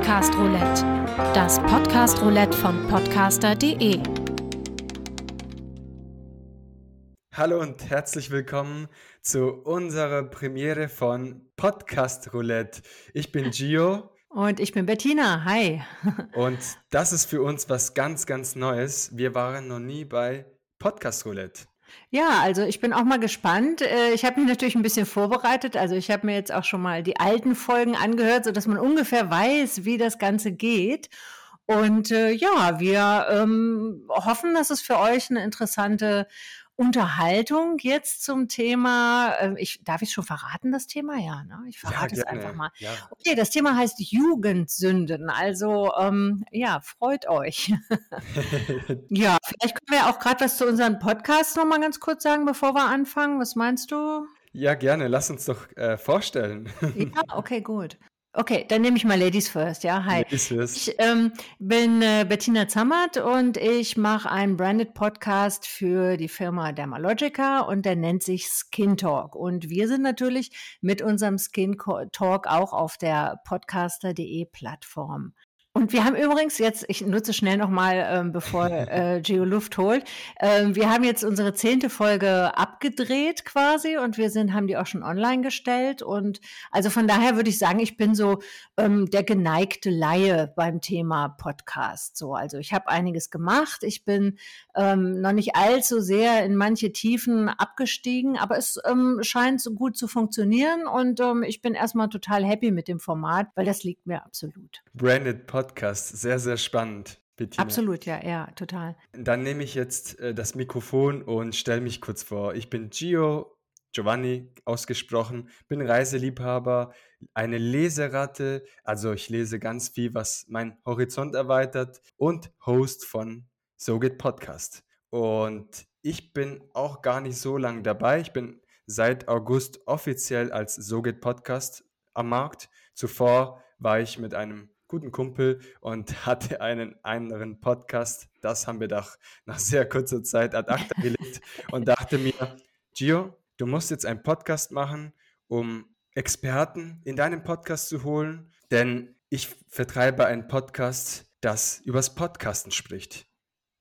Podcast Roulette, das Podcast Roulette von podcaster.de. Hallo und herzlich willkommen zu unserer Premiere von Podcast Roulette. Ich bin Gio. Und ich bin Bettina. Hi. und das ist für uns was ganz, ganz Neues. Wir waren noch nie bei Podcast Roulette. Ja, also ich bin auch mal gespannt. Äh, ich habe mich natürlich ein bisschen vorbereitet. Also ich habe mir jetzt auch schon mal die alten Folgen angehört, sodass man ungefähr weiß, wie das Ganze geht. Und äh, ja, wir ähm, hoffen, dass es für euch eine interessante Unterhaltung jetzt zum Thema, äh, ich, darf ich schon verraten, das Thema? Ja, ne? ich verrate ja, es einfach mal. Ja. Okay, das Thema heißt Jugendsünden. Also ähm, ja, freut euch. ja, vielleicht können wir auch gerade was zu unserem Podcast nochmal ganz kurz sagen, bevor wir anfangen. Was meinst du? Ja, gerne. Lass uns doch äh, vorstellen. ja, okay, gut. Okay, dann nehme ich mal Ladies First, ja. Hi. Ladies first. Ich ähm, bin äh, Bettina Zammert und ich mache einen Branded Podcast für die Firma Dermalogica und der nennt sich Skin Talk. Und wir sind natürlich mit unserem Skin Talk auch auf der podcaster.de Plattform. Und wir haben übrigens jetzt, ich nutze schnell nochmal, ähm, bevor äh, Geo Luft holt, ähm, wir haben jetzt unsere zehnte Folge abgedreht quasi und wir sind, haben die auch schon online gestellt. Und also von daher würde ich sagen, ich bin so ähm, der geneigte Laie beim Thema Podcast. So, also ich habe einiges gemacht. Ich bin ähm, noch nicht allzu sehr in manche Tiefen abgestiegen, aber es ähm, scheint so gut zu funktionieren und ähm, ich bin erstmal total happy mit dem Format, weil das liegt mir absolut. Branded Podcast Podcast. Sehr, sehr spannend. Bettina. Absolut, ja, ja, total. Dann nehme ich jetzt äh, das Mikrofon und stelle mich kurz vor. Ich bin Gio Giovanni ausgesprochen, bin Reiseliebhaber, eine Leseratte, also ich lese ganz viel, was mein Horizont erweitert und Host von So geht Podcast. Und ich bin auch gar nicht so lange dabei. Ich bin seit August offiziell als So geht Podcast am Markt. Zuvor war ich mit einem guten Kumpel und hatte einen anderen Podcast. Das haben wir doch nach sehr kurzer Zeit ad acta gelegt und dachte mir, Gio, du musst jetzt einen Podcast machen, um Experten in deinen Podcast zu holen, denn ich vertreibe einen Podcast, das übers Podcasten spricht.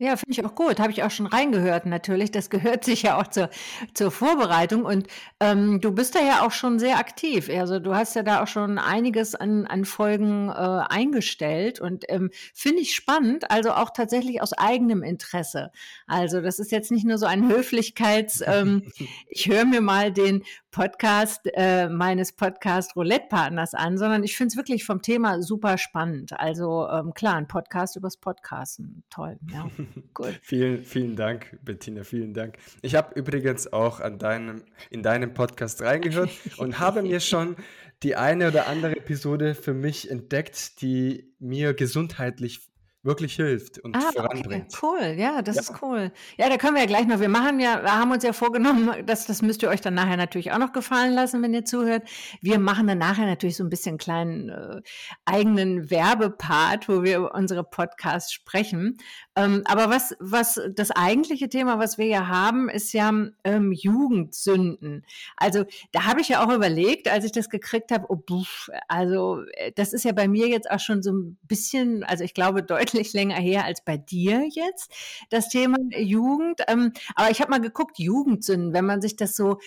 Ja, finde ich auch gut. Habe ich auch schon reingehört natürlich. Das gehört sich ja auch zur, zur Vorbereitung. Und ähm, du bist da ja auch schon sehr aktiv. Also du hast ja da auch schon einiges an, an Folgen äh, eingestellt und ähm, finde ich spannend. Also auch tatsächlich aus eigenem Interesse. Also das ist jetzt nicht nur so ein Höflichkeits, ähm, ich höre mir mal den Podcast äh, meines Podcast Roulette-Partners an, sondern ich finde es wirklich vom Thema super spannend. Also ähm, klar, ein Podcast übers Podcasten. Toll, ja. Gut. vielen, vielen Dank, Bettina, vielen Dank. Ich habe übrigens auch an deinem, in deinem Podcast reingehört und habe mir schon die eine oder andere Episode für mich entdeckt, die mir gesundheitlich wirklich hilft und ah, voranbringt. Okay, cool, ja, das ja. ist cool. Ja, da können wir ja gleich noch, wir machen ja, wir haben uns ja vorgenommen, dass, das müsst ihr euch dann nachher natürlich auch noch gefallen lassen, wenn ihr zuhört. Wir machen dann nachher natürlich so ein bisschen kleinen äh, eigenen Werbepart, wo wir über unsere Podcasts sprechen. Ähm, aber was, was das eigentliche Thema, was wir ja haben, ist ja ähm, Jugendsünden. Also da habe ich ja auch überlegt, als ich das gekriegt habe, oh, buff, also äh, das ist ja bei mir jetzt auch schon so ein bisschen, also ich glaube deutlich länger her als bei dir jetzt, das Thema Jugend. Ähm, aber ich habe mal geguckt, Jugendsünden, wenn man sich das so,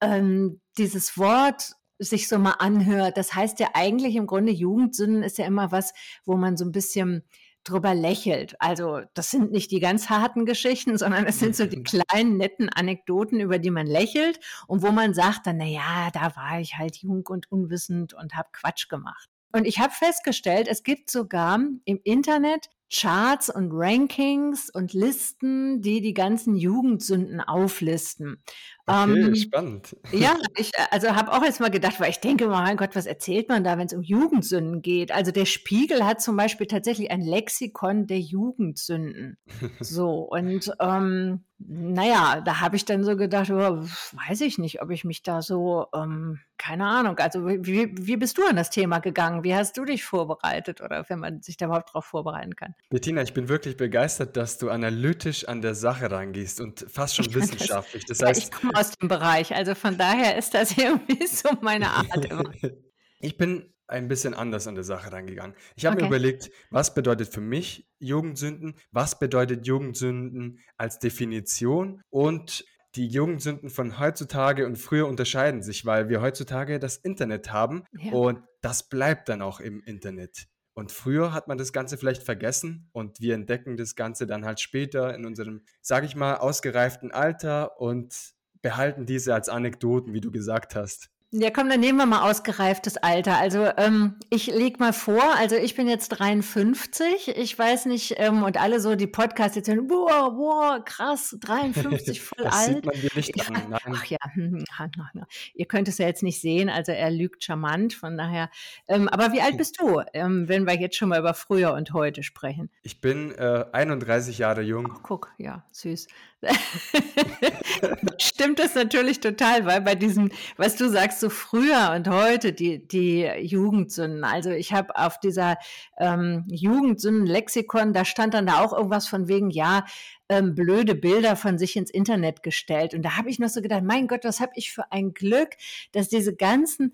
ähm, dieses Wort sich so mal anhört, das heißt ja eigentlich im Grunde Jugendsünden ist ja immer was, wo man so ein bisschen drüber lächelt. Also das sind nicht die ganz harten Geschichten, sondern es sind so die kleinen, netten Anekdoten, über die man lächelt und wo man sagt dann, na ja, da war ich halt jung und unwissend und habe Quatsch gemacht. Und ich habe festgestellt, es gibt sogar im Internet Charts und Rankings und Listen, die die ganzen Jugendsünden auflisten. Okay, ähm, spannend. Ja, ich also habe auch jetzt mal gedacht, weil ich denke, mein Gott, was erzählt man da, wenn es um Jugendsünden geht? Also der Spiegel hat zum Beispiel tatsächlich ein Lexikon der Jugendsünden. so und ähm, naja, da habe ich dann so gedacht, oh, weiß ich nicht, ob ich mich da so, ähm, keine Ahnung, also wie, wie bist du an das Thema gegangen? Wie hast du dich vorbereitet oder wenn man sich da überhaupt darauf vorbereiten kann? Bettina, ich bin wirklich begeistert, dass du analytisch an der Sache rangehst und fast schon wissenschaftlich. Das, heißt, komme aus dem Bereich, also von daher ist das irgendwie so meine Art immer. Ich bin ein bisschen anders an der Sache rangegangen. Ich habe mir Okay. überlegt, was bedeutet für mich Jugendsünden? Was bedeutet Jugendsünden als Definition? Und die Jugendsünden von heutzutage und früher unterscheiden sich, weil wir heutzutage das Internet haben Ja. und das bleibt dann auch im Internet. Und früher hat man das Ganze vielleicht vergessen und wir entdecken das Ganze dann halt später in unserem, sage ich mal, ausgereiften Alter und behalten diese als Anekdoten, wie du gesagt hast. Ja, komm, dann nehmen wir mal ausgereiftes Alter. Also ähm, ich leg mal vor, also ich bin jetzt 53, ich weiß nicht, ähm, und alle so die Podcasts jetzt hören, boah, boah, krass, 53, voll Das sieht alt. man dir nicht Ja, an. Nein. ach ja, hm, na, na. ihr könnt es ja jetzt nicht sehen, also er lügt charmant, von daher. Ähm, aber wie alt bist du, ähm, wenn wir jetzt schon mal über früher und heute sprechen? Ich bin äh, 31 Jahre jung. Ach, guck, ja, süß. Stimmt das natürlich total, weil bei diesem, was du sagst, so früher und heute, die, die Jugendsünden. Also ich habe auf dieser ähm, Jugendsünden-Lexikon, da stand dann da auch irgendwas von wegen, ja, ähm, blöde Bilder von sich ins Internet gestellt. Und da habe ich noch so gedacht, mein Gott, was habe ich für ein Glück, dass diese ganzen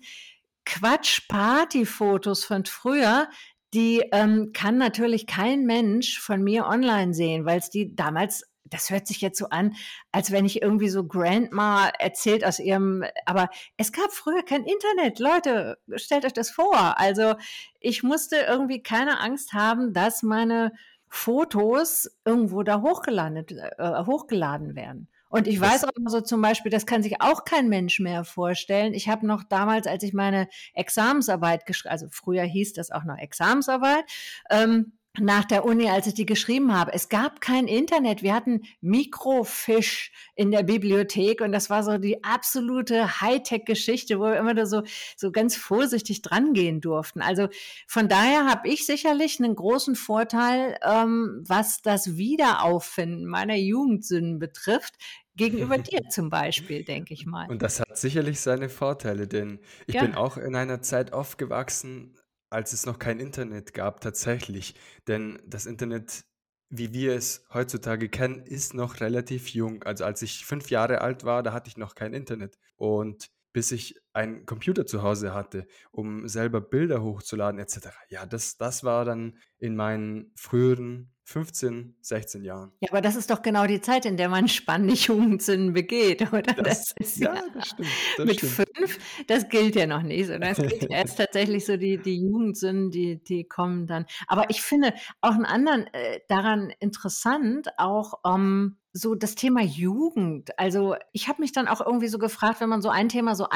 Quatsch-Party-Fotos von früher, die ähm, kann natürlich kein Mensch von mir online sehen, weil es die damals das hört sich jetzt so an, als wenn ich irgendwie so Grandma erzählt aus ihrem, aber es gab früher kein Internet. Leute, stellt euch das vor. Also ich musste irgendwie keine Angst haben, dass meine Fotos irgendwo da hochgeladen, äh, hochgeladen werden. Und ich weiß auch noch so zum Beispiel, das kann sich auch kein Mensch mehr vorstellen. Ich habe noch damals, als ich meine Examensarbeit geschrieben, also früher hieß das auch noch Examensarbeit, ähm, nach der Uni, als ich die geschrieben habe. Es gab kein Internet. Wir hatten Mikrofisch in der Bibliothek und das war so die absolute Hightech-Geschichte, wo wir immer da so, so ganz vorsichtig drangehen durften. Also von daher habe ich sicherlich einen großen Vorteil, ähm, was das Wiederauffinden meiner Jugendsünden betrifft, gegenüber dir zum Beispiel, denke ich mal. und das hat sicherlich seine Vorteile, denn ich bin Ja, auch in einer Zeit aufgewachsen, als es noch kein Internet gab, tatsächlich. Denn das Internet, wie wir es heutzutage kennen, ist noch relativ jung. Also als ich fünf Jahre alt war, da hatte ich noch kein Internet. Und bis ich einen Computer zu Hause hatte, um selber Bilder hochzuladen etc. Ja, das, das war dann in meinen früheren 15, 16 Jahren. Ja, aber das ist doch genau die Zeit, in der man spannende Jugendsünden begeht, oder? Das, Das ist ja, ja das stimmt, das mit stimmt. fünf, das gilt ja noch nicht, sondern es gilt ja erst tatsächlich so die, die Jugendsünden, die, die kommen dann. Aber ich finde auch einen anderen äh, daran interessant, auch ähm, so das Thema Jugend. Also ich habe mich dann auch irgendwie so gefragt, wenn man so ein Thema so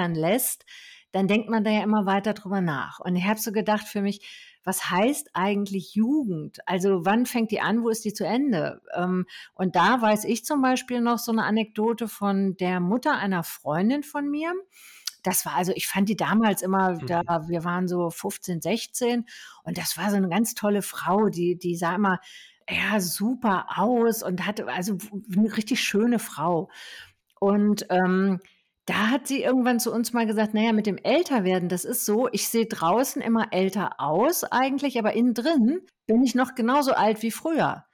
einsickern lässt, dann denkt man da ja immer weiter drüber nach. Und ich habe so gedacht für mich, was heißt eigentlich Jugend? Also wann fängt die an, wo ist die zu Ende? Ähm, und da weiß ich zum Beispiel noch so eine Anekdote von der Mutter einer Freundin von mir. Das war also, ich fand die damals immer, da Mhm. wir waren so 15, 16 und das war so eine ganz tolle Frau, die, die sah immer ja super aus und hatte also eine richtig schöne Frau. Und ähm, da hat sie irgendwann zu uns mal gesagt, naja, mit dem Älterwerden, das ist so, ich sehe draußen immer älter aus eigentlich, aber innen drin bin ich noch genauso alt wie früher.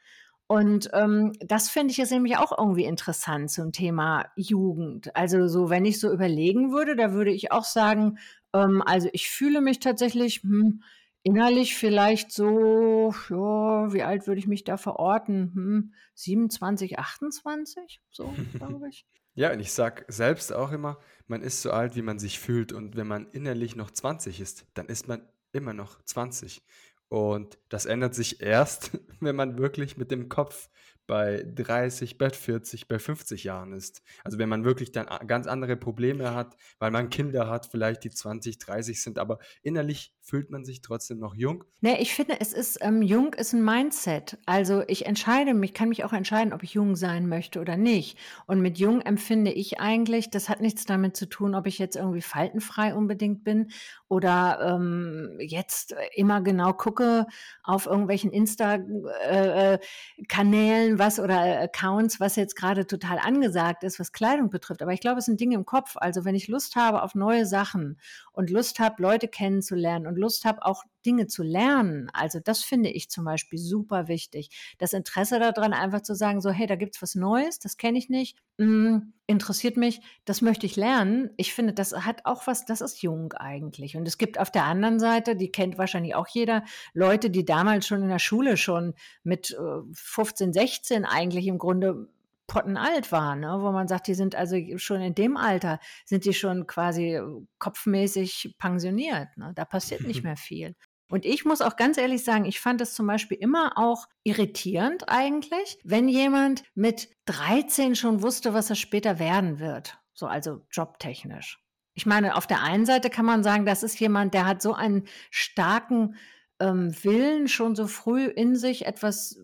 Und ähm, das finde ich jetzt nämlich auch irgendwie interessant zum Thema Jugend. Also so, wenn ich so überlegen würde, da würde ich auch sagen, ähm, also ich fühle mich tatsächlich hm, innerlich vielleicht so, ja, wie alt würde ich mich da verorten? Hm, 27, 28, so glaube ich. Ja, und ich sag selbst auch immer, man ist so alt, wie man sich fühlt. Und wenn man innerlich noch 20 ist, dann ist man immer noch 20. Und das ändert sich erst, wenn man wirklich mit dem Kopf bei 30, bei 40, bei 50 Jahren ist. Also wenn man wirklich dann ganz andere Probleme hat, weil man Kinder hat, vielleicht die 20, 30 sind, aber innerlich fühlt man sich trotzdem noch jung. Ne, ich finde, es ist, ähm, jung ist ein Mindset. Also ich entscheide mich, kann mich auch entscheiden, ob ich jung sein möchte oder nicht. Und mit jung empfinde ich eigentlich, das hat nichts damit zu tun, ob ich jetzt irgendwie faltenfrei unbedingt bin oder ähm, jetzt immer genau gucke auf irgendwelchen Insta-Kanälen, was oder äh, Accounts, was jetzt gerade total angesagt ist, was Kleidung betrifft. Aber ich glaube, es sind Dinge im Kopf. Also wenn ich Lust habe auf neue Sachen und Lust habe, Leute kennenzulernen und Lust habe, auch Dinge zu lernen. Also das finde ich zum Beispiel super wichtig. Das Interesse daran, einfach zu sagen, so, hey, da gibt's was Neues, das kenne ich nicht, hm, interessiert mich, das möchte ich lernen. Ich finde, das hat auch was, das ist jung eigentlich. Und es gibt auf der anderen Seite, die kennt wahrscheinlich auch jeder, Leute, die damals schon in der Schule schon mit 15, äh, 16 eigentlich im Grunde pottenalt waren, ne? wo man sagt, die sind also schon in dem Alter, sind die schon quasi kopfmäßig pensioniert. Ne? Da passiert nicht mehr viel. Und ich muss auch ganz ehrlich sagen, ich fand es zum Beispiel immer auch irritierend eigentlich, wenn jemand mit 13 schon wusste, was er später werden wird. So also jobtechnisch. Ich meine, auf der einen Seite kann man sagen, das ist jemand, der hat so einen starken ähm, Willen, schon so früh in sich etwas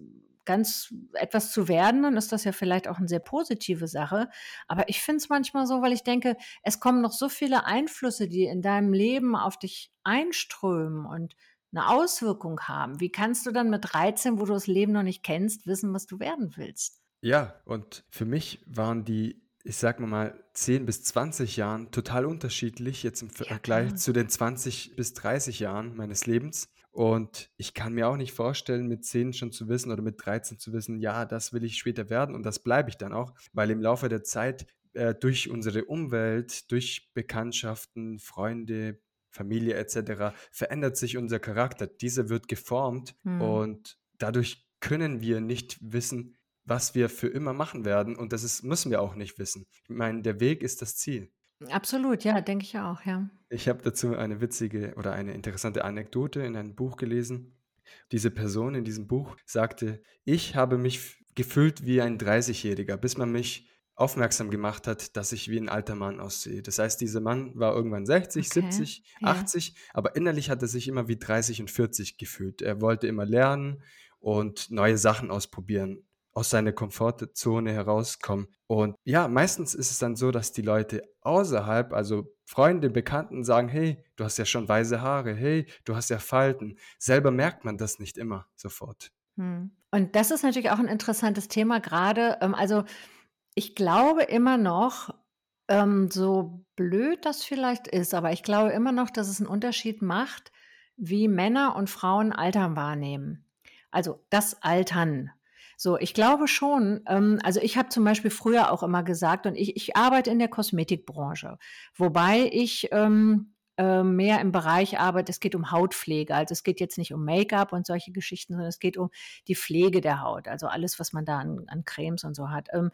ganz etwas zu werden, dann ist das ja vielleicht auch eine sehr positive Sache. Aber ich finde es manchmal so, weil ich denke, es kommen noch so viele Einflüsse, die in deinem Leben auf dich einströmen und eine Auswirkung haben. Wie kannst du dann mit 13, wo du das Leben noch nicht kennst, wissen, was du werden willst? Ja, und für mich waren die, ich sag mal, 10 bis 20 Jahren total unterschiedlich, jetzt im Vergleich ja, zu den 20 bis 30 Jahren meines Lebens. Und ich kann mir auch nicht vorstellen, mit 10 schon zu wissen oder mit 13 zu wissen, ja, das will ich später werden und das bleibe ich dann auch, weil im Laufe der Zeit äh, durch unsere Umwelt, durch Bekanntschaften, Freunde, Familie etc. verändert sich unser Charakter. Dieser wird geformt hm. und dadurch können wir nicht wissen, was wir für immer machen werden und das ist, müssen wir auch nicht wissen. Ich meine, der Weg ist das Ziel. Absolut, ja, denke ich auch, ja. Ich habe dazu eine witzige oder eine interessante Anekdote in einem Buch gelesen. Diese Person in diesem Buch sagte, ich habe mich gefühlt wie ein 30-Jähriger, bis man mich aufmerksam gemacht hat, dass ich wie ein alter Mann aussehe. Das heißt, dieser Mann war irgendwann 60, okay. 70, ja. 80, aber innerlich hat er sich immer wie 30 und 40 gefühlt. Er wollte immer lernen und neue Sachen ausprobieren aus seiner Komfortzone herauskommen. Und ja, meistens ist es dann so, dass die Leute außerhalb, also Freunde, Bekannten sagen, hey, du hast ja schon weiße Haare, hey, du hast ja Falten. Selber merkt man das nicht immer sofort. Hm. Und das ist natürlich auch ein interessantes Thema gerade. Ähm, also ich glaube immer noch, ähm, so blöd das vielleicht ist, aber ich glaube immer noch, dass es einen Unterschied macht, wie Männer und Frauen Altern wahrnehmen. Also das Altern. So, ich glaube schon, ähm, also ich habe zum Beispiel früher auch immer gesagt, und ich, ich arbeite in der Kosmetikbranche, wobei ich ähm, äh, mehr im Bereich arbeite, es geht um Hautpflege. Also es geht jetzt nicht um Make-up und solche Geschichten, sondern es geht um die Pflege der Haut, also alles, was man da an, an Cremes und so hat. Ähm,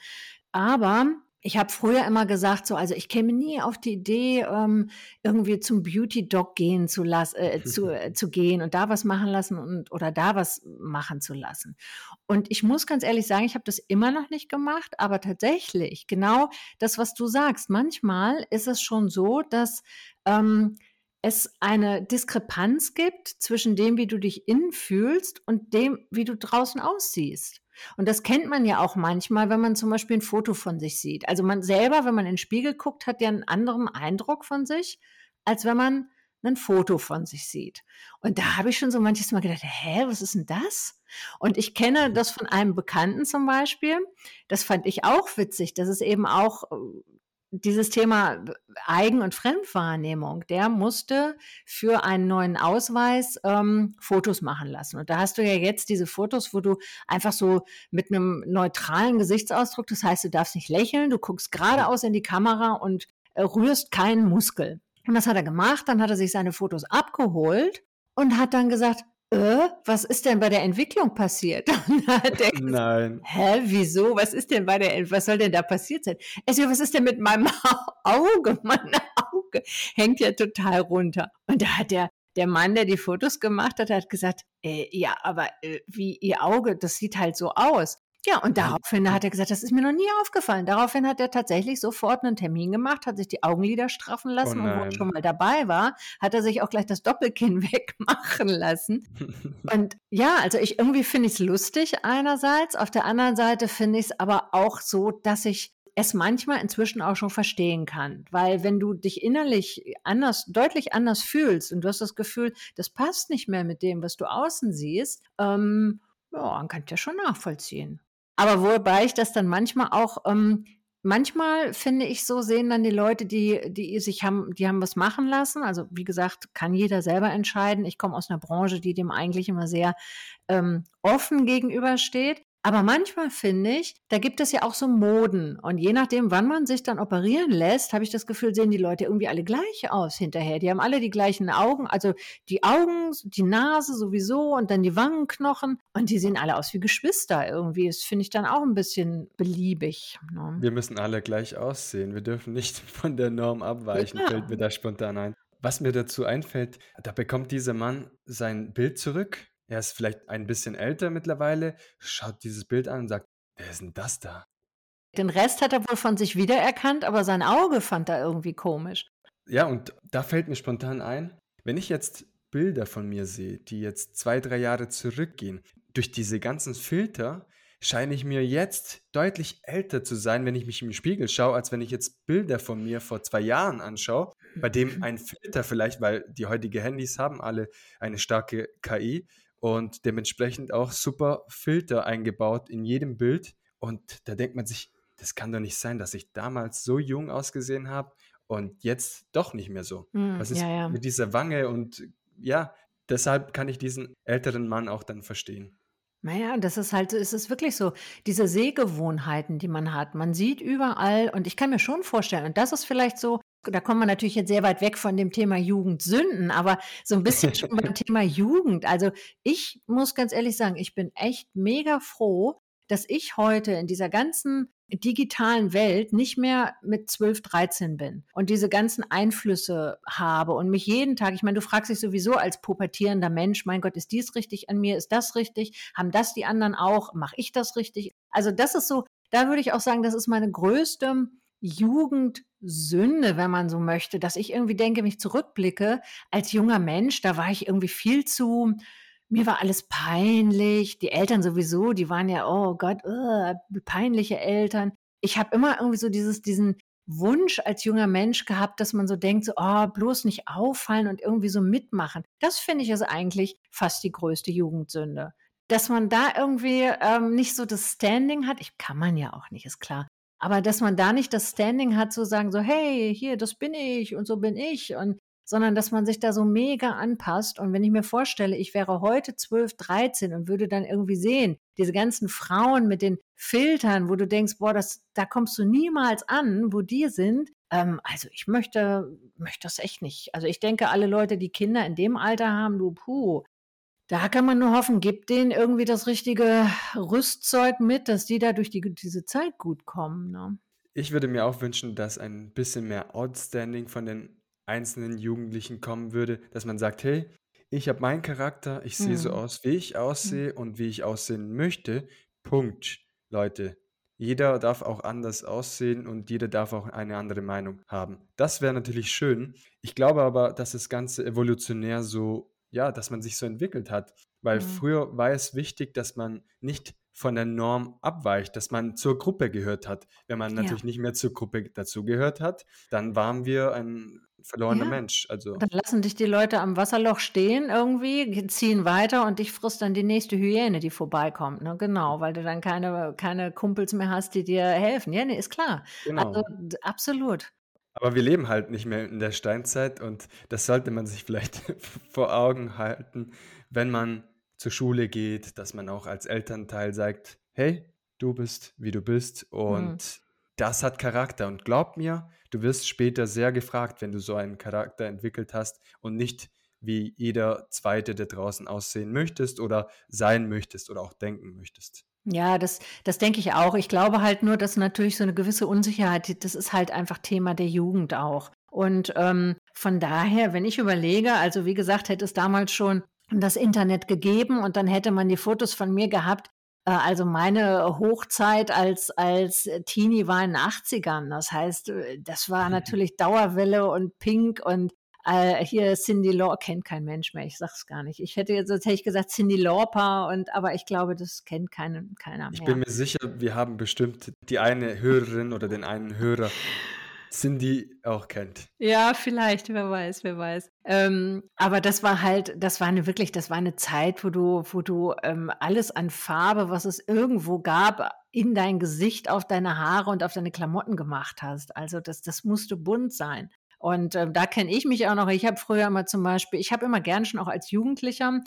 aber ich habe früher immer gesagt, so, also ich käme nie auf die Idee, ähm, irgendwie zum Beauty Doc gehen zu lassen, äh, zu, äh, zu gehen und da was machen lassen und oder da was machen zu lassen. Und ich muss ganz ehrlich sagen, ich habe das immer noch nicht gemacht, aber tatsächlich genau das, was du sagst. Manchmal ist es schon so, dass ähm, es eine Diskrepanz gibt zwischen dem, wie du dich innen fühlst und dem, wie du draußen aussiehst. Und das kennt man ja auch manchmal, wenn man zum Beispiel ein Foto von sich sieht. Also man selber, wenn man in den Spiegel guckt, hat ja einen anderen Eindruck von sich, als wenn man ein Foto von sich sieht. Und da habe ich schon so manches Mal gedacht, hä, was ist denn das? Und ich kenne mhm. das von einem Bekannten zum Beispiel. Das fand ich auch witzig. Das ist eben auch äh, dieses Thema Eigen- und Fremdwahrnehmung, der musste für einen neuen Ausweis ähm, Fotos machen lassen. Und da hast du ja jetzt diese Fotos, wo du einfach so mit einem neutralen Gesichtsausdruck, das heißt, du darfst nicht lächeln, du guckst geradeaus in die Kamera und äh, rührst keinen Muskel. Und was hat er gemacht? Dann hat er sich seine Fotos abgeholt und hat dann gesagt, äh, was ist denn bei der Entwicklung passiert? gesagt, Nein. Hä, wieso? Was ist denn bei der, was soll denn da passiert sein? Also, was ist denn mit meinem Auge? Mein Auge hängt ja total runter. Und da hat der, der Mann, der die Fotos gemacht hat, hat gesagt, äh, ja, aber äh, wie ihr Auge, das sieht halt so aus. Ja, und daraufhin hat er gesagt, das ist mir noch nie aufgefallen. Daraufhin hat er tatsächlich sofort einen Termin gemacht, hat sich die Augenlider straffen lassen oh und wo er schon mal dabei war, hat er sich auch gleich das Doppelkinn wegmachen lassen. und ja, also ich irgendwie finde ich es lustig einerseits, auf der anderen Seite finde ich es aber auch so, dass ich es manchmal inzwischen auch schon verstehen kann, weil wenn du dich innerlich anders, deutlich anders fühlst und du hast das Gefühl, das passt nicht mehr mit dem, was du außen siehst, ähm, ja, man kann ja schon nachvollziehen. Aber wobei ich das dann manchmal auch ähm, manchmal finde ich so, sehen dann die Leute, die, die sich haben, die haben was machen lassen. Also wie gesagt, kann jeder selber entscheiden. Ich komme aus einer Branche, die dem eigentlich immer sehr ähm, offen gegenübersteht. Aber manchmal finde ich, da gibt es ja auch so Moden. Und je nachdem, wann man sich dann operieren lässt, habe ich das Gefühl, sehen die Leute irgendwie alle gleich aus hinterher. Die haben alle die gleichen Augen, also die Augen, die Nase sowieso und dann die Wangenknochen. Und die sehen alle aus wie Geschwister irgendwie. Das finde ich dann auch ein bisschen beliebig. Ne? Wir müssen alle gleich aussehen. Wir dürfen nicht von der Norm abweichen, ja. fällt mir da spontan ein. Was mir dazu einfällt, da bekommt dieser Mann sein Bild zurück er ist vielleicht ein bisschen älter mittlerweile, schaut dieses Bild an und sagt: „Wer ist denn das da?“ Den Rest hat er wohl von sich wiedererkannt, aber sein Auge fand er irgendwie komisch. Ja, und da fällt mir spontan ein, wenn ich jetzt Bilder von mir sehe, die jetzt zwei, drei Jahre zurückgehen, durch diese ganzen Filter scheine ich mir jetzt deutlich älter zu sein, wenn ich mich im Spiegel schaue, als wenn ich jetzt Bilder von mir vor zwei Jahren anschaue, bei dem ein Filter vielleicht, weil die heutigen Handys haben alle eine starke KI, und dementsprechend auch super Filter eingebaut in jedem Bild. Und da denkt man sich, das kann doch nicht sein, dass ich damals so jung ausgesehen habe und jetzt doch nicht mehr so. Mm, Was ist ja, ja. mit dieser Wange? Und ja, deshalb kann ich diesen älteren Mann auch dann verstehen. Naja, das ist halt, es ist wirklich so, diese Sehgewohnheiten, die man hat. Man sieht überall, und ich kann mir schon vorstellen, und das ist vielleicht so da kommen wir natürlich jetzt sehr weit weg von dem Thema Jugendsünden, aber so ein bisschen schon beim Thema Jugend. Also ich muss ganz ehrlich sagen, ich bin echt mega froh, dass ich heute in dieser ganzen digitalen Welt nicht mehr mit 12, 13 bin und diese ganzen Einflüsse habe und mich jeden Tag, ich meine, du fragst dich sowieso als pubertierender Mensch, mein Gott, ist dies richtig an mir, ist das richtig, haben das die anderen auch, mache ich das richtig? Also das ist so, da würde ich auch sagen, das ist meine größte Jugendsünde, wenn man so möchte, dass ich irgendwie denke, mich zurückblicke, als junger Mensch, da war ich irgendwie viel zu, mir war alles peinlich, die Eltern sowieso, die waren ja, oh Gott, uh, peinliche Eltern. Ich habe immer irgendwie so dieses, diesen Wunsch als junger Mensch gehabt, dass man so denkt, so, oh, bloß nicht auffallen und irgendwie so mitmachen. Das finde ich ist eigentlich fast die größte Jugendsünde. Dass man da irgendwie ähm, nicht so das Standing hat, ich kann man ja auch nicht, ist klar. Aber dass man da nicht das Standing hat, zu sagen, so, hey, hier, das bin ich und so bin ich und sondern dass man sich da so mega anpasst. Und wenn ich mir vorstelle, ich wäre heute 12, 13 und würde dann irgendwie sehen, diese ganzen Frauen mit den Filtern, wo du denkst, boah, das, da kommst du niemals an, wo die sind. Ähm, also ich möchte, möchte das echt nicht. Also ich denke, alle Leute, die Kinder in dem Alter haben, du, puh, da kann man nur hoffen, gibt denen irgendwie das richtige Rüstzeug mit, dass die da durch die, diese Zeit gut kommen. Ne? Ich würde mir auch wünschen, dass ein bisschen mehr Outstanding von den einzelnen Jugendlichen kommen würde, dass man sagt, hey, ich habe meinen Charakter, ich sehe so mhm. aus, wie ich aussehe mhm. und wie ich aussehen möchte. Punkt, Leute. Jeder darf auch anders aussehen und jeder darf auch eine andere Meinung haben. Das wäre natürlich schön. Ich glaube aber, dass das Ganze evolutionär so ja, dass man sich so entwickelt hat. Weil mhm. früher war es wichtig, dass man nicht von der Norm abweicht, dass man zur Gruppe gehört hat. Wenn man natürlich ja. nicht mehr zur Gruppe dazugehört hat, dann waren wir ein verlorener ja. Mensch. Also dann lassen dich die Leute am Wasserloch stehen irgendwie, ziehen weiter und dich frisst dann die nächste Hyäne, die vorbeikommt. Ne? Genau, weil du dann keine, keine Kumpels mehr hast, die dir helfen. Ja, nee, ist klar. Genau. Also absolut. Aber wir leben halt nicht mehr in der Steinzeit und das sollte man sich vielleicht vor Augen halten, wenn man zur Schule geht, dass man auch als Elternteil sagt, hey, du bist, wie du bist und mhm. das hat Charakter. Und glaub mir, du wirst später sehr gefragt, wenn du so einen Charakter entwickelt hast und nicht wie jeder Zweite da draußen aussehen möchtest oder sein möchtest oder auch denken möchtest. Ja, das, das denke ich auch. Ich glaube halt nur, dass natürlich so eine gewisse Unsicherheit, das ist halt einfach Thema der Jugend auch. Und ähm, von daher, wenn ich überlege, also wie gesagt, hätte es damals schon das Internet gegeben und dann hätte man die Fotos von mir gehabt. Äh, also meine Hochzeit als, als Teenie war in den 80ern. Das heißt, äh, das war natürlich Dauerwelle und Pink und äh, hier Cindy Law kennt kein Mensch mehr, ich sag's gar nicht. Ich hätte jetzt, hätte ich gesagt Cindy Lauper und aber ich glaube, das kennt keinen, keiner mehr. Ich bin mir sicher, wir haben bestimmt die eine Hörerin oder den einen Hörer, Cindy auch kennt. Ja, vielleicht, wer weiß, wer weiß. Ähm, aber das war halt, das war eine wirklich, das war eine Zeit, wo du, wo du ähm, alles an Farbe, was es irgendwo gab, in dein Gesicht, auf deine Haare und auf deine Klamotten gemacht hast. Also das, das musste bunt sein. Und ähm, da kenne ich mich auch noch. Ich habe früher immer zum Beispiel, ich habe immer gern schon auch als Jugendlicher,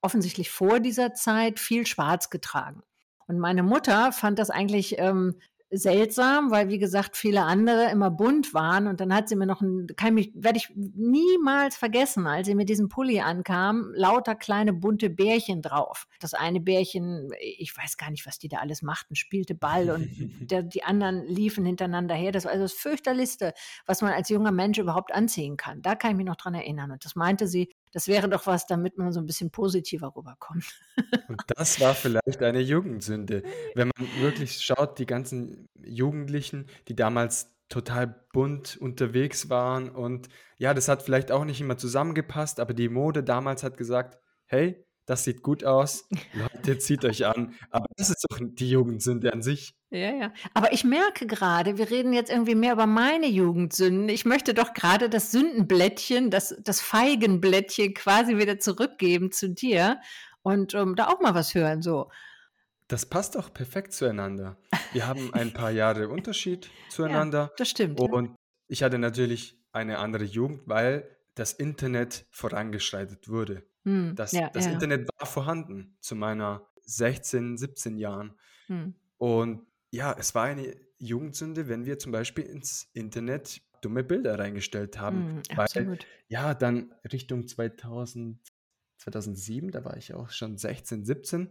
offensichtlich vor dieser Zeit, viel Schwarz getragen. Und meine Mutter fand das eigentlich ähm, seltsam, weil wie gesagt viele andere immer bunt waren und dann hat sie mir noch ein, kann mich, werde ich niemals vergessen, als sie mit diesem Pulli ankam, lauter kleine bunte Bärchen drauf. Das eine Bärchen, ich weiß gar nicht, was die da alles machten, spielte Ball und der, die anderen liefen hintereinander her. Das war also das fürchterlichste, was man als junger Mensch überhaupt anziehen kann. Da kann ich mich noch dran erinnern und das meinte sie, das wäre doch was, damit man so ein bisschen positiver rüberkommt. Und das war vielleicht eine Jugendsünde. Wenn man wirklich schaut, die ganzen Jugendlichen, die damals total bunt unterwegs waren und ja, das hat vielleicht auch nicht immer zusammengepasst, aber die Mode damals hat gesagt, hey, das sieht gut aus, Leute, zieht euch an. Aber das ist doch die Jugendsünde an sich. Ja, ja. Aber ich merke gerade, wir reden jetzt irgendwie mehr über meine Jugendsünden. Ich möchte doch gerade das Sündenblättchen, das, das Feigenblättchen quasi wieder zurückgeben zu dir und um, ähm, da auch mal was hören. So. Das passt doch perfekt zueinander. Wir haben ein paar Jahre Unterschied zueinander. Ja, das stimmt. Und ja. ich hatte natürlich eine andere Jugend, weil das Internet vorangeschreitet wurde. Hm, das, ja, das Internet war vorhanden zu meiner 16, 17 Jahren. Hm. Und ja, es war eine Jugendsünde, wenn wir zum Beispiel ins Internet dumme Bilder reingestellt haben. Mm, weil, ja, dann Richtung 2000, 2007, da war ich auch schon 16, 17.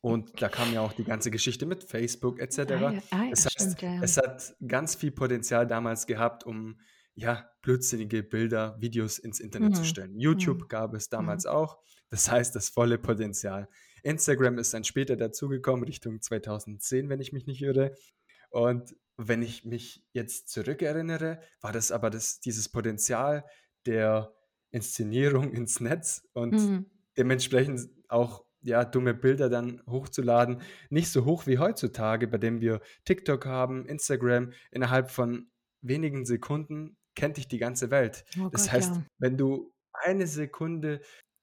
Und da kam ja auch die ganze Geschichte mit Facebook etc. Ah, ja, ah, ja, heißt, stimmt, ja. es hat ganz viel Potenzial damals gehabt, um ja, blödsinnige Bilder, Videos ins Internet mm. zu stellen. YouTube mm. gab es damals mm. auch. Das heißt, das volle Potenzial. Instagram ist dann später dazugekommen, Richtung 2010, wenn ich mich nicht irre. Und wenn ich mich jetzt zurückerinnere, war das aber das, dieses Potenzial der Inszenierung ins Netz und mhm. dementsprechend auch ja, dumme Bilder dann hochzuladen, nicht so hoch wie heutzutage, bei dem wir TikTok haben, Instagram, innerhalb von wenigen Sekunden kennt dich die ganze Welt. Oh das Gott, heißt, ja. wenn du eine Sekunde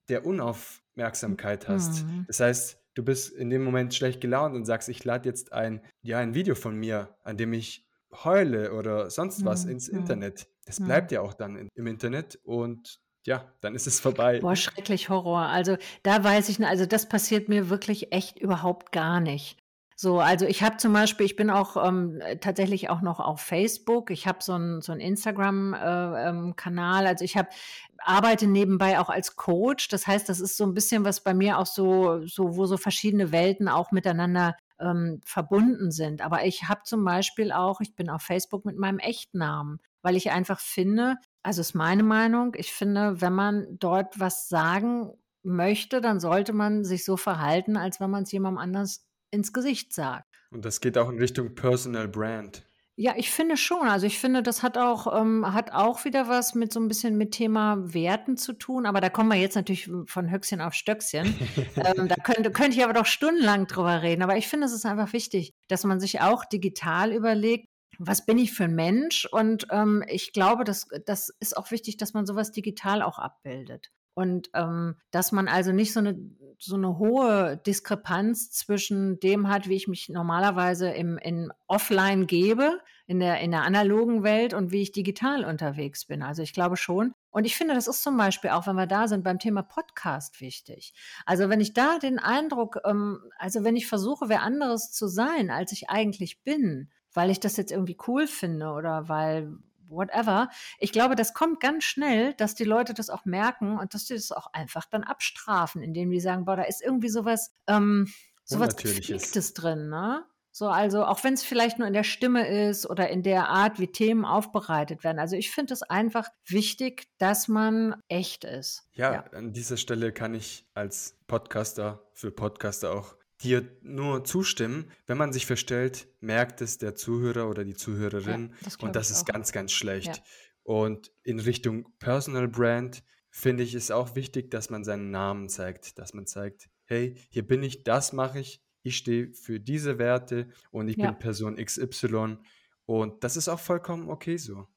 der Unaufmerksamkeit hast. Mhm. Das heißt, du bist in dem Moment schlecht gelaunt und sagst, ich lade jetzt ein, ja, ein Video von mir, an dem ich heule oder sonst was mhm. ins mhm. Internet. Das mhm. bleibt ja auch dann in, im Internet und ja, dann ist es vorbei. Boah, schrecklich Horror. Also da weiß ich, also das passiert mir wirklich echt überhaupt gar nicht. So, also ich habe zum Beispiel, ich bin auch ähm, tatsächlich auch noch auf Facebook. Ich habe so einen so Instagram-Kanal. Äh, ähm, also ich habe arbeite nebenbei auch als Coach. Das heißt, das ist so ein bisschen was bei mir auch so, so wo so verschiedene Welten auch miteinander ähm, verbunden sind. Aber ich habe zum Beispiel auch, ich bin auf Facebook mit meinem Echtnamen, weil ich einfach finde, also ist meine Meinung, ich finde, wenn man dort was sagen möchte, dann sollte man sich so verhalten, als wenn man es jemandem anders ins Gesicht sagt. Und das geht auch in Richtung Personal Brand. Ja, ich finde schon. Also ich finde, das hat auch, ähm, hat auch wieder was mit so ein bisschen mit Thema Werten zu tun. Aber da kommen wir jetzt natürlich von Höchstchen auf Stöckchen. ähm, da könnte, könnte ich aber doch stundenlang drüber reden. Aber ich finde, es ist einfach wichtig, dass man sich auch digital überlegt, was bin ich für ein Mensch? Und ähm, ich glaube, das, das ist auch wichtig, dass man sowas digital auch abbildet. Und ähm, dass man also nicht so eine, so eine hohe Diskrepanz zwischen dem hat, wie ich mich normalerweise im in Offline gebe, in der, in der analogen Welt und wie ich digital unterwegs bin. Also ich glaube schon. Und ich finde, das ist zum Beispiel auch, wenn wir da sind, beim Thema Podcast wichtig. Also wenn ich da den Eindruck, ähm, also wenn ich versuche, wer anderes zu sein, als ich eigentlich bin, weil ich das jetzt irgendwie cool finde oder weil, whatever. Ich glaube, das kommt ganz schnell, dass die Leute das auch merken und dass sie das auch einfach dann abstrafen, indem die sagen, boah, da ist irgendwie sowas, ähm, sowas Gepflegtes drin, ne? So, also auch wenn es vielleicht nur in der Stimme ist oder in der Art, wie Themen aufbereitet werden. Also ich finde es einfach wichtig, dass man echt ist. Ja, ja, an dieser Stelle kann ich als Podcaster für Podcaster auch dir nur zustimmen. Wenn man sich verstellt, merkt es der Zuhörer oder die Zuhörerin ja, das und das ist auch. ganz, ganz schlecht. Ja. Und in Richtung Personal Brand finde ich es auch wichtig, dass man seinen Namen zeigt, dass man zeigt, hey, hier bin ich, das mache ich, ich stehe für diese Werte und ich ja. bin Person XY Und das ist auch vollkommen okay so.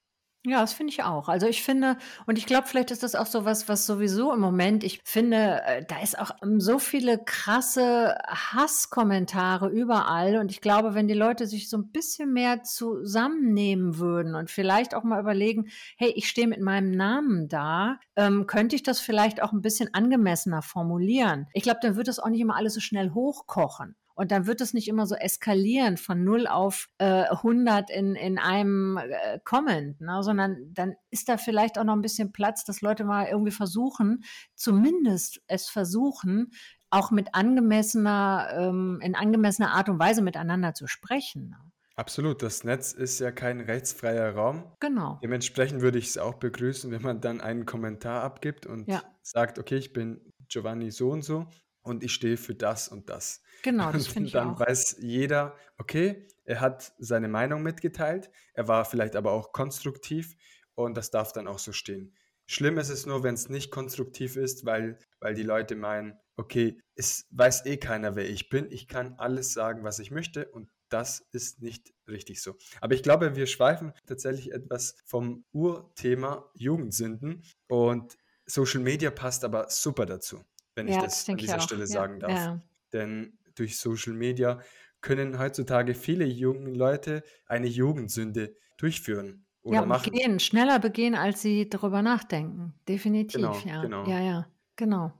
Ja, das finde ich auch. Also ich finde, und ich glaube, vielleicht ist das auch so was, was sowieso im Moment, ich finde, äh, da ist auch ähm, so viele krasse Hasskommentare überall. Und ich glaube, wenn die Leute sich so ein bisschen mehr zusammennehmen würden und vielleicht auch mal überlegen, hey, ich stehe mit meinem Namen da, ähm, könnte ich das vielleicht auch ein bisschen angemessener formulieren. Ich glaube, dann wird das auch nicht immer alles so schnell hochkochen. Und dann wird es nicht immer so eskalieren von 0 auf äh, 100 in, in einem äh, Comment, ne? sondern dann ist da vielleicht auch noch ein bisschen Platz, dass Leute mal irgendwie versuchen, zumindest es versuchen, auch mit angemessener, ähm, in angemessener Art und Weise miteinander zu sprechen. Ne? Absolut, das Netz ist ja kein rechtsfreier Raum. Genau. Dementsprechend würde ich es auch begrüßen, wenn man dann einen Kommentar abgibt und Ja. sagt, okay, ich bin Giovanni so und so und ich stehe für das und das. Genau, das finde ich dann auch. weiß jeder, okay, er hat seine Meinung mitgeteilt, er war vielleicht aber auch konstruktiv und das darf dann auch so stehen. Schlimm ist es nur, wenn es nicht konstruktiv ist, weil, weil die Leute meinen, okay, es weiß eh keiner, wer ich bin, ich kann alles sagen, was ich möchte und das ist nicht richtig so. Aber ich glaube, wir schweifen tatsächlich etwas vom Urthema Jugendsünden und Social Media passt aber super dazu, wenn ich Ja, das das an ich dieser. Stelle Ja, sagen darf. ja. Denn durch Social Media können heutzutage viele junge Leute eine Jugendsünde durchführen Ja, oder und machen. gehen, schneller begehen, als sie darüber nachdenken. Definitiv, Genau, ja. genau. Ja, ja, genau.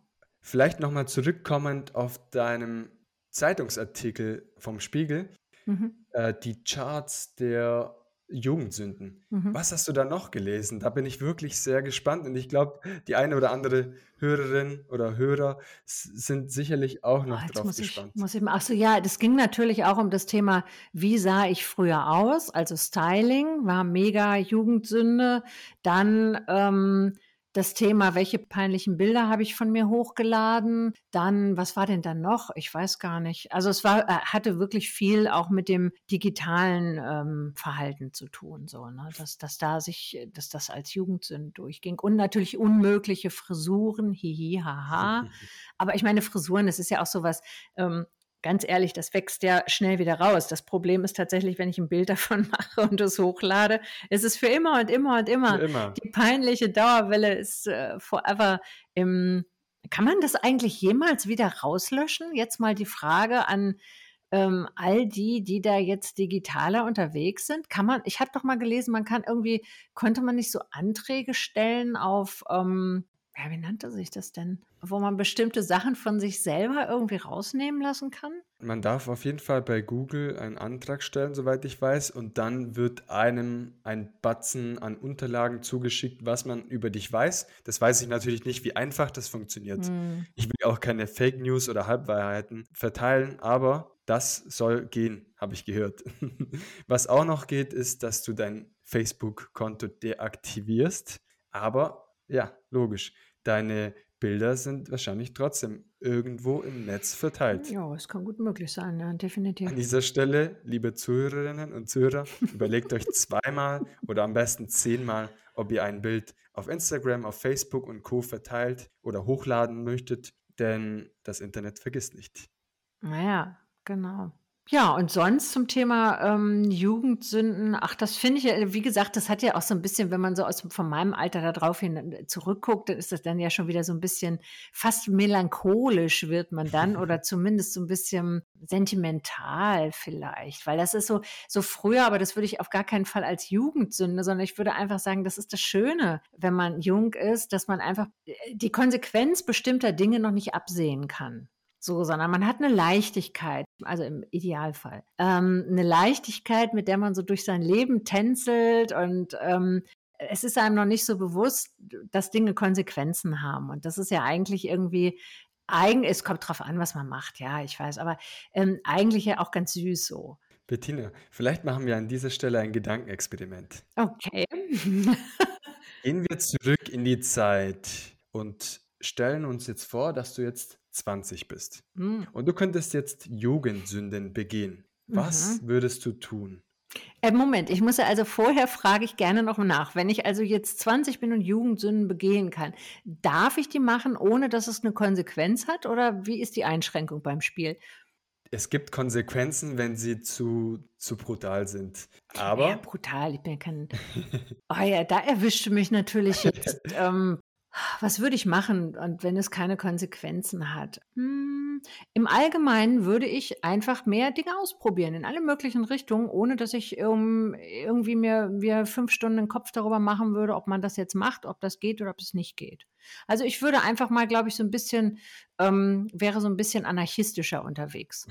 Vielleicht nochmal zurückkommend auf deinem Zeitungsartikel vom Spiegel, Mhm. äh, die Charts der Jugendsünden. Mhm. Was hast du da noch gelesen? Da bin ich wirklich sehr gespannt und ich glaube, die eine oder andere Hörerin oder Hörer sind sicherlich auch Oh, noch jetzt drauf muss ich, gespannt. muss ich ach so, ja, das ging natürlich auch um das Thema, wie sah ich früher aus? Also Styling war mega Jugendsünde. Dann ähm, das Thema, welche peinlichen Bilder habe ich von mir hochgeladen? Dann, was war denn dann noch? Ich weiß gar nicht. Also es war, äh, hatte wirklich viel auch mit dem digitalen ähm, Verhalten zu tun, so, ne? Dass, dass da sich, dass das als Jugendsünde durchging. Und natürlich unmögliche Frisuren, hihi, haha. Aber ich meine, Frisuren, das ist ja auch sowas, ähm, ganz ehrlich, das wächst ja schnell wieder raus. Das Problem ist tatsächlich, wenn ich ein Bild davon mache und es hochlade, ist es für immer und immer und immer. immer. Die peinliche Dauerwelle ist äh, forever im. Kann man das eigentlich jemals wieder rauslöschen? Jetzt mal die Frage an ähm, all die, die da jetzt digitaler unterwegs sind. Kann man, ich habe doch mal gelesen, man kann irgendwie, konnte man nicht so Anträge stellen auf, ähm, ja, wie nannte sich das denn? Wo man bestimmte Sachen von sich selber irgendwie rausnehmen lassen kann? Man darf auf jeden Fall bei Google einen Antrag stellen, soweit ich weiß, und dann wird einem ein Batzen an Unterlagen zugeschickt, was man über dich weiß. Das weiß ich natürlich nicht, wie einfach das funktioniert. Hm. Ich will auch keine Fake News oder Halbwahrheiten verteilen, aber das soll gehen, habe ich gehört. Was auch noch geht, ist, dass du dein Facebook-Konto deaktivierst. Aber ja, logisch, deine Bilder sind wahrscheinlich trotzdem irgendwo im Netz verteilt. Ja, es kann gut möglich sein, ja, An definitiv. dieser Stelle, liebe Zuhörerinnen und Zuhörer, überlegt euch zweimal oder am besten zehnmal, ob ihr ein Bild auf Instagram, auf Facebook und Co. verteilt oder hochladen möchtet, denn das Internet vergisst nicht. Naja, genau. Ja, und sonst zum Thema ähm, Jugendsünden, ach, das finde ich ja, wie gesagt, das hat ja auch so ein bisschen, wenn man so aus von meinem Alter da drauf hin äh, zurückguckt, dann ist das dann ja schon wieder so ein bisschen fast melancholisch wird man dann oder zumindest so ein bisschen sentimental vielleicht, weil das ist so, so früher, aber das würde ich auf gar keinen Fall als Jugendsünde, sondern ich würde einfach sagen, das ist das Schöne, wenn man jung ist, dass man einfach äh, die Konsequenz bestimmter Dinge noch nicht absehen kann. So, sondern man hat eine Leichtigkeit, also im Idealfall. Ähm, eine Leichtigkeit, mit der man so durch sein Leben tänzelt und ähm, es ist einem noch nicht so bewusst, dass Dinge Konsequenzen haben. Und das ist ja eigentlich irgendwie eigen, es kommt drauf an, was man macht, ja, ich weiß, aber ähm, eigentlich ja auch ganz süß so. Bettina, vielleicht machen wir an dieser Stelle ein Gedankenexperiment. Okay. Gehen wir zurück in die Zeit und stellen uns jetzt vor, dass du jetzt 20 bist. Hm, Und du könntest jetzt Jugendsünden begehen. Was mhm. würdest du tun? Äh, Moment, ich muss ja also vorher frage ich gerne noch nach. Wenn ich also jetzt 20 bin und Jugendsünden begehen kann, darf ich die machen, ohne dass es eine Konsequenz hat? Oder wie ist die Einschränkung beim Spiel? Es gibt Konsequenzen, wenn sie zu, zu brutal sind. Ja, Aber brutal. Ich bin kein. Oh ja, da erwischte mich natürlich jetzt. Ähm, was würde ich machen, und wenn es keine Konsequenzen hat? Hm, Im Allgemeinen würde ich einfach mehr Dinge ausprobieren in alle möglichen Richtungen, ohne dass ich ähm, irgendwie mir, mir fünf Stunden den Kopf darüber machen würde, ob man das jetzt macht, ob das geht oder ob es nicht geht. Also ich würde einfach mal, glaube ich, so ein bisschen, ähm, wäre so ein bisschen anarchistischer unterwegs.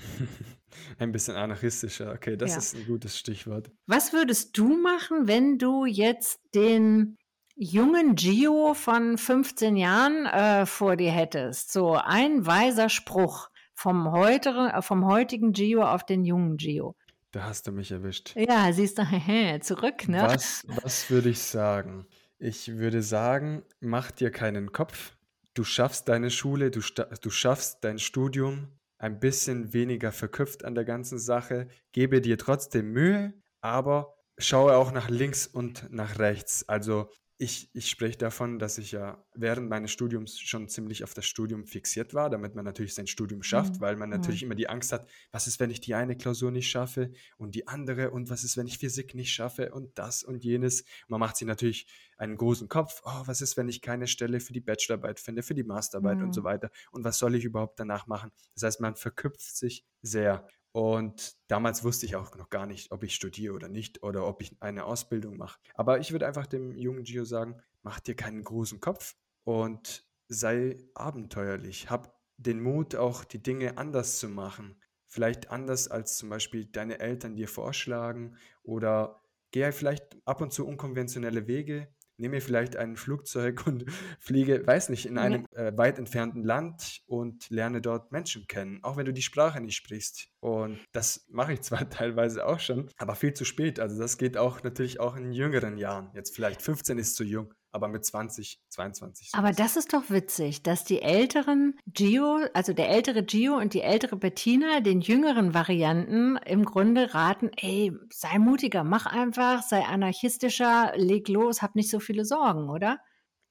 ein bisschen anarchistischer. Okay, das Ja. ist ein gutes Stichwort. Was würdest du machen, wenn du jetzt den jungen Gio von 15 Jahren äh, vor dir hättest? So ein weiser Spruch vom, heutere, äh, vom heutigen Gio auf den jungen Gio. Da hast du mich erwischt. Ja, siehst du, zurück, ne? Was, was würde ich sagen? Ich würde sagen, mach dir keinen Kopf. Du schaffst deine Schule, du, du schaffst dein Studium ein bisschen weniger verkopft an der ganzen Sache. Gebe dir trotzdem Mühe, aber schaue auch nach links und nach rechts. Also ich, ich spreche davon, dass ich ja während meines Studiums schon ziemlich auf das Studium fixiert war, damit man natürlich sein Studium schafft, Mhm. weil man Mhm. natürlich immer die Angst hat, was ist, wenn ich die eine Klausur nicht schaffe und die andere und was ist, wenn ich Physik nicht schaffe und das und jenes. Man macht sich natürlich einen großen Kopf, oh, was ist, wenn ich keine Stelle für die Bachelorarbeit finde, für die Masterarbeit und so Mhm. weiter und was soll ich überhaupt danach machen? Das heißt, man verküpft sich sehr. Und damals wusste ich auch noch gar nicht, ob ich studiere oder nicht oder ob ich eine Ausbildung mache. Aber ich würde einfach dem jungen Gio sagen, mach dir keinen großen Kopf und sei abenteuerlich. Hab den Mut, auch die Dinge anders zu machen. Vielleicht anders als zum Beispiel deine Eltern dir vorschlagen oder gehe vielleicht ab und zu unkonventionelle Wege. Nehme vielleicht ein Flugzeug und fliege, weiß nicht, in einem äh, weit entfernten Land und lerne dort Menschen kennen, auch wenn du die Sprache nicht sprichst. Und das mache ich zwar teilweise auch schon, aber viel zu spät. Also das geht auch natürlich auch in jüngeren Jahren. Jetzt vielleicht 15 ist zu jung, aber mit 20, 22. Aber das ist doch witzig, dass die älteren Gio, also der ältere Gio und die ältere Bettina, den jüngeren Varianten im Grunde raten, ey, sei mutiger, mach einfach, sei anarchistischer, leg los, hab nicht so viele Sorgen, oder?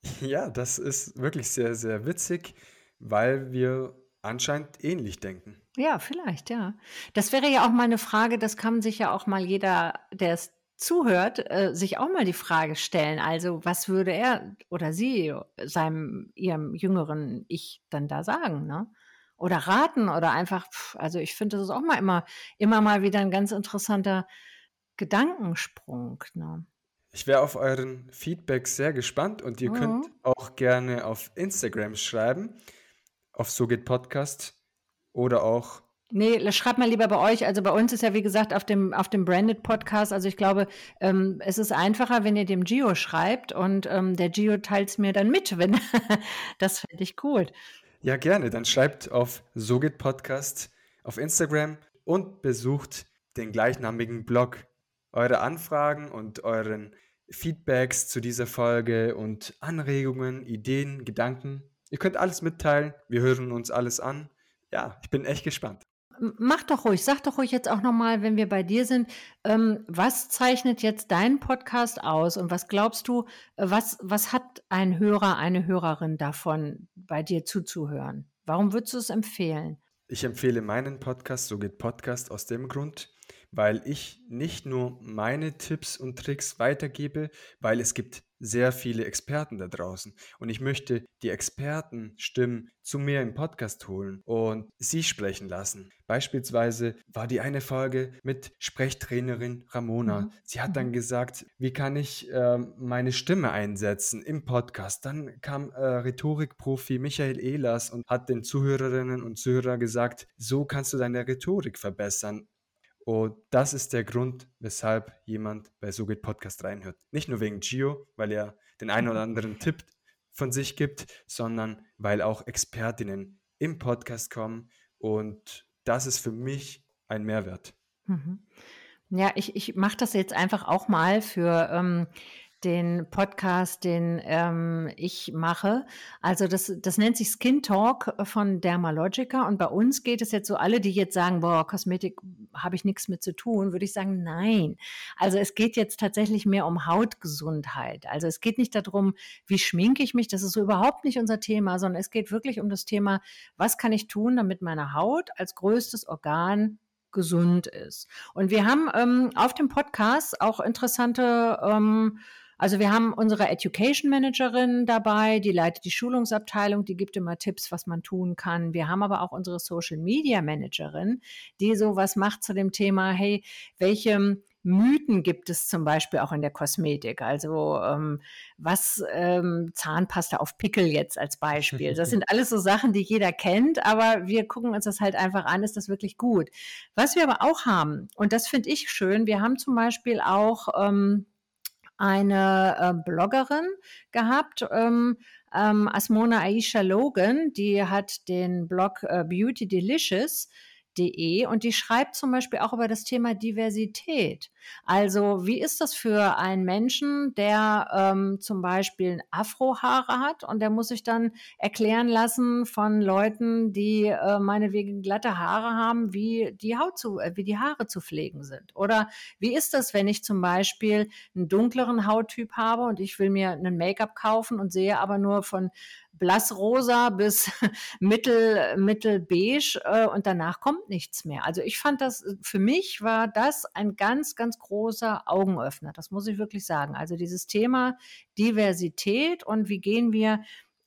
Ja, das ist wirklich sehr, sehr witzig, weil wir anscheinend ähnlich denken. Ja, vielleicht, ja. Das wäre ja auch mal eine Frage, das kann sich ja auch mal jeder, der es zuhört, äh, sich auch mal die Frage stellen. Also, was würde er oder sie seinem, ihrem jüngeren Ich dann da sagen, ne? Oder raten oder einfach, pf, also ich finde, das ist auch mal immer, immer mal wieder ein ganz interessanter Gedankensprung, ne? Ich wäre auf euren Feedback sehr gespannt und ihr könnt Mhm. auch gerne auf Instagram schreiben, auf So geht Podcast oder auch, Nee, schreibt mal lieber bei euch. Also bei uns ist ja, wie gesagt, auf dem, auf dem Branded Podcast. Also ich glaube, ähm, es ist einfacher, wenn ihr dem Gio schreibt und ähm, der Gio teilt es mir dann mit. Wenn, das fände ich cool. ja gerne, dann schreibt auf So geht Podcast auf Instagram und besucht den gleichnamigen Blog. Eure Anfragen und euren Feedbacks zu dieser Folge und Anregungen, Ideen, Gedanken. Ihr könnt alles mitteilen, wir hören uns alles an. Ja, ich bin echt gespannt. Mach doch ruhig, sag doch ruhig jetzt auch nochmal, wenn wir bei dir sind, ähm, was zeichnet jetzt deinen Podcast aus und was glaubst du, äh, was, was hat ein Hörer, eine Hörerin davon, bei dir zuzuhören? Warum würdest du es empfehlen? Ich empfehle meinen Podcast, so geht Podcast, aus dem Grund, weil ich nicht nur meine Tipps und Tricks weitergebe, weil es gibt sehr viele Experten da draußen und ich möchte die Expertenstimmen zu mir im Podcast holen und sie sprechen lassen. Beispielsweise war die eine Folge mit Sprechtrainerin Ramona. Mhm. Sie hat Mhm. dann gesagt, wie kann ich ähm, meine Stimme einsetzen im Podcast. Dann kam äh, Rhetorikprofi Michael Ehlers und hat den Zuhörerinnen und Zuhörern gesagt, so kannst du deine Rhetorik verbessern. Und das ist der Grund, weshalb jemand bei So geht Podcast reinhört. Nicht nur wegen Gio, weil er den einen oder anderen Tipp von sich gibt, sondern weil auch Expertinnen im Podcast kommen. Und das ist für mich ein Mehrwert. Mhm. Ja, ich, ich mache das jetzt einfach auch mal für ähm, den Podcast, den ähm, ich mache. Also das, das nennt sich Skin Talk von Dermalogica und bei uns geht es jetzt so alle, die jetzt sagen, boah, Kosmetik habe ich nichts mit zu tun, würde ich sagen, nein. Also es geht jetzt tatsächlich mehr um Hautgesundheit. Also es geht nicht darum, wie schminke ich mich, das ist so überhaupt nicht unser Thema, sondern es geht wirklich um das Thema, was kann ich tun, damit meine Haut als größtes Organ gesund ist. Und wir haben ähm, auf dem Podcast auch interessante ähm, also wir haben unsere Education Managerin dabei, die leitet die Schulungsabteilung, die gibt immer Tipps, was man tun kann. Wir haben aber auch unsere Social Media Managerin, die sowas macht zu dem Thema, hey, welche Mythen gibt es zum Beispiel auch in der Kosmetik. Also ähm, was ähm, Zahnpasta auf Pickel jetzt als Beispiel. Das sind alles so Sachen, die jeder kennt, aber wir gucken uns das halt einfach an, ist das wirklich gut. Was wir aber auch haben, und das finde ich schön, wir haben zum Beispiel auch ähm, eine äh, Bloggerin gehabt, ähm, ähm, Asmona Aisha Logan, die hat den Blog äh, Beauty Delicious De und die schreibt zum Beispiel auch über das Thema Diversität. Also wie ist das für einen Menschen, der ähm, zum Beispiel Afrohaare hat und der muss sich dann erklären lassen von Leuten, die äh, meinetwegen glatte Haare haben, wie die Haut zu, äh, wie die Haare zu pflegen sind? Oder wie ist das, wenn ich zum Beispiel einen dunkleren Hauttyp habe und ich will mir einen Make-up kaufen und sehe aber nur von blassrosa bis mittel, mittelbeige äh, und danach kommt nichts mehr. Also ich fand das, äh, für mich war das ein ganz, ganz großer Augenöffner. Das muss ich wirklich sagen. Also dieses Thema Diversität und wie gehen wir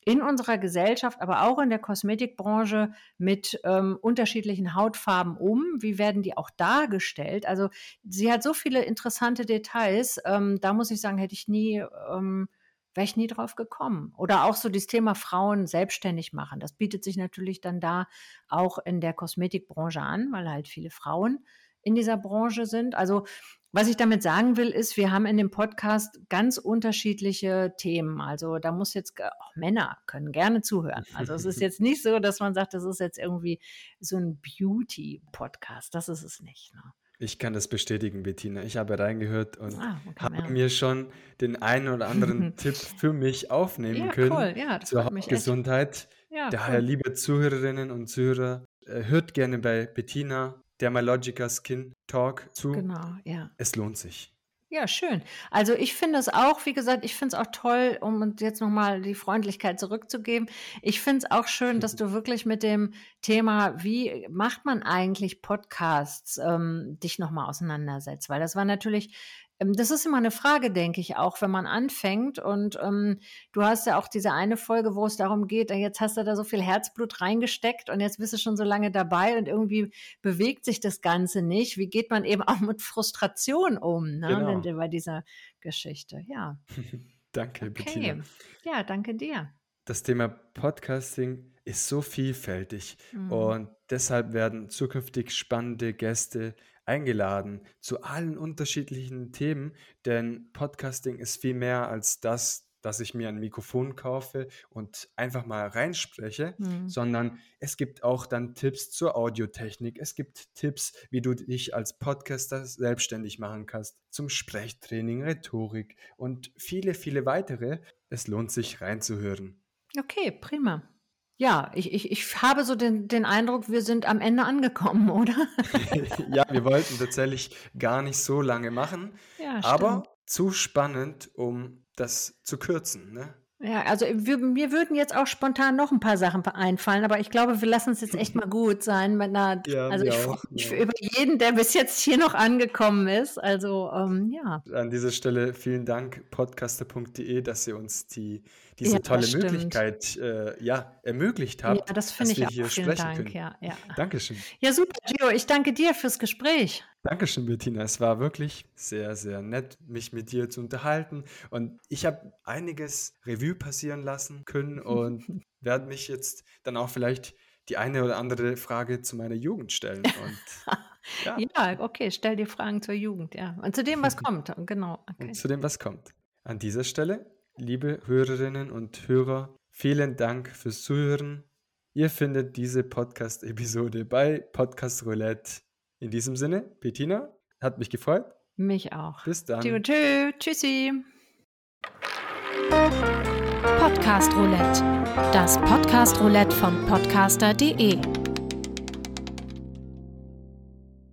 in unserer Gesellschaft, aber auch in der Kosmetikbranche mit ähm, unterschiedlichen Hautfarben um? Wie werden die auch dargestellt? Also sie hat so viele interessante Details. Ähm, da muss ich sagen, hätte ich nie ähm, wäre ich nie drauf gekommen. Oder auch so das Thema Frauen selbstständig machen. Das bietet sich natürlich dann da auch in der Kosmetikbranche an, weil halt viele Frauen in dieser Branche sind. Also was ich damit sagen will, ist, wir haben in dem Podcast ganz unterschiedliche Themen. Also da muss jetzt, auch Männer können gerne zuhören. Also es ist jetzt nicht so, dass man sagt, das ist jetzt irgendwie so ein Beauty-Podcast. Das ist es nicht. Ne? Ich kann das bestätigen, Bettina. Ich habe reingehört und ah, okay, habe ja. mir schon den einen oder anderen Tipp für mich aufnehmen ja, können cool. ja, zur Gesundheit. Ja, Daher, cool. liebe Zuhörerinnen und Zuhörer, äh, hört gerne bei Bettina Dermalogica Skin Talk zu. Genau, ja. Es lohnt sich. Ja, schön. Also ich finde es auch, wie gesagt, ich finde es auch toll, um jetzt nochmal die Freundlichkeit zurückzugeben. Ich finde es auch schön, dass du wirklich mit dem Thema, wie macht man eigentlich Podcasts, ähm, dich nochmal auseinandersetzt. Weil das war natürlich das ist immer eine Frage, denke ich, auch wenn man anfängt. Und ähm, du hast ja auch diese eine Folge, wo es darum geht, jetzt hast du da so viel Herzblut reingesteckt und jetzt bist du schon so lange dabei und irgendwie bewegt sich das Ganze nicht. Wie geht man eben auch mit Frustration um ne? Genau. bei dieser Geschichte? Ja. danke, okay. Bettina. Ja, danke dir. Das Thema Podcasting ist so vielfältig mhm. und deshalb werden zukünftig spannende Gäste eingeladen zu allen unterschiedlichen Themen, denn Podcasting ist viel mehr als das, dass ich mir ein Mikrofon kaufe und einfach mal reinspreche, mhm. sondern es gibt auch dann Tipps zur Audiotechnik. Es gibt Tipps, wie du dich als Podcaster selbstständig machen kannst, zum Sprechtraining, Rhetorik und viele, viele weitere. Es lohnt sich reinzuhören. Okay, prima. Ja, ich, ich, ich habe so den, den Eindruck, wir sind am Ende angekommen, oder? ja, wir wollten tatsächlich gar nicht so lange machen, ja, aber zu spannend, um das zu kürzen. Ne? Ja, also wir, mir würden jetzt auch spontan noch ein paar Sachen einfallen, aber ich glaube, wir lassen es jetzt echt mal gut sein. Mit einer, ja, also ich freue mich ja. über jeden, der bis jetzt hier noch angekommen ist. Also ähm, ja. An dieser Stelle vielen Dank, podcaster.de, dass ihr uns die, diese ja, tolle Möglichkeit äh, ja, ermöglicht habt. Ja, das finde ich auch. Vielen Dank. Können. Ja, ja. Dankeschön. Ja, super, Gio. Ich danke dir fürs Gespräch. Dankeschön, Bettina. Es war wirklich sehr, sehr nett, mich mit dir zu unterhalten. Und ich habe einiges Revue passieren lassen können und werde mich jetzt dann auch vielleicht die eine oder andere Frage zu meiner Jugend stellen. Und, ja. ja. okay, stell dir Fragen zur Jugend, ja. Und zu dem, was kommt, genau. Okay. Und zu dem, was kommt. An dieser Stelle, liebe Hörerinnen und Hörer, vielen Dank fürs Zuhören. Ihr findet diese Podcast-Episode bei Podcast Roulette in diesem Sinne, Bettina, hat mich gefreut. Mich auch. Bis dann. Tschö, tschö. Tschüssi. Podcast Roulette. Das Podcast Roulette von podcaster.de.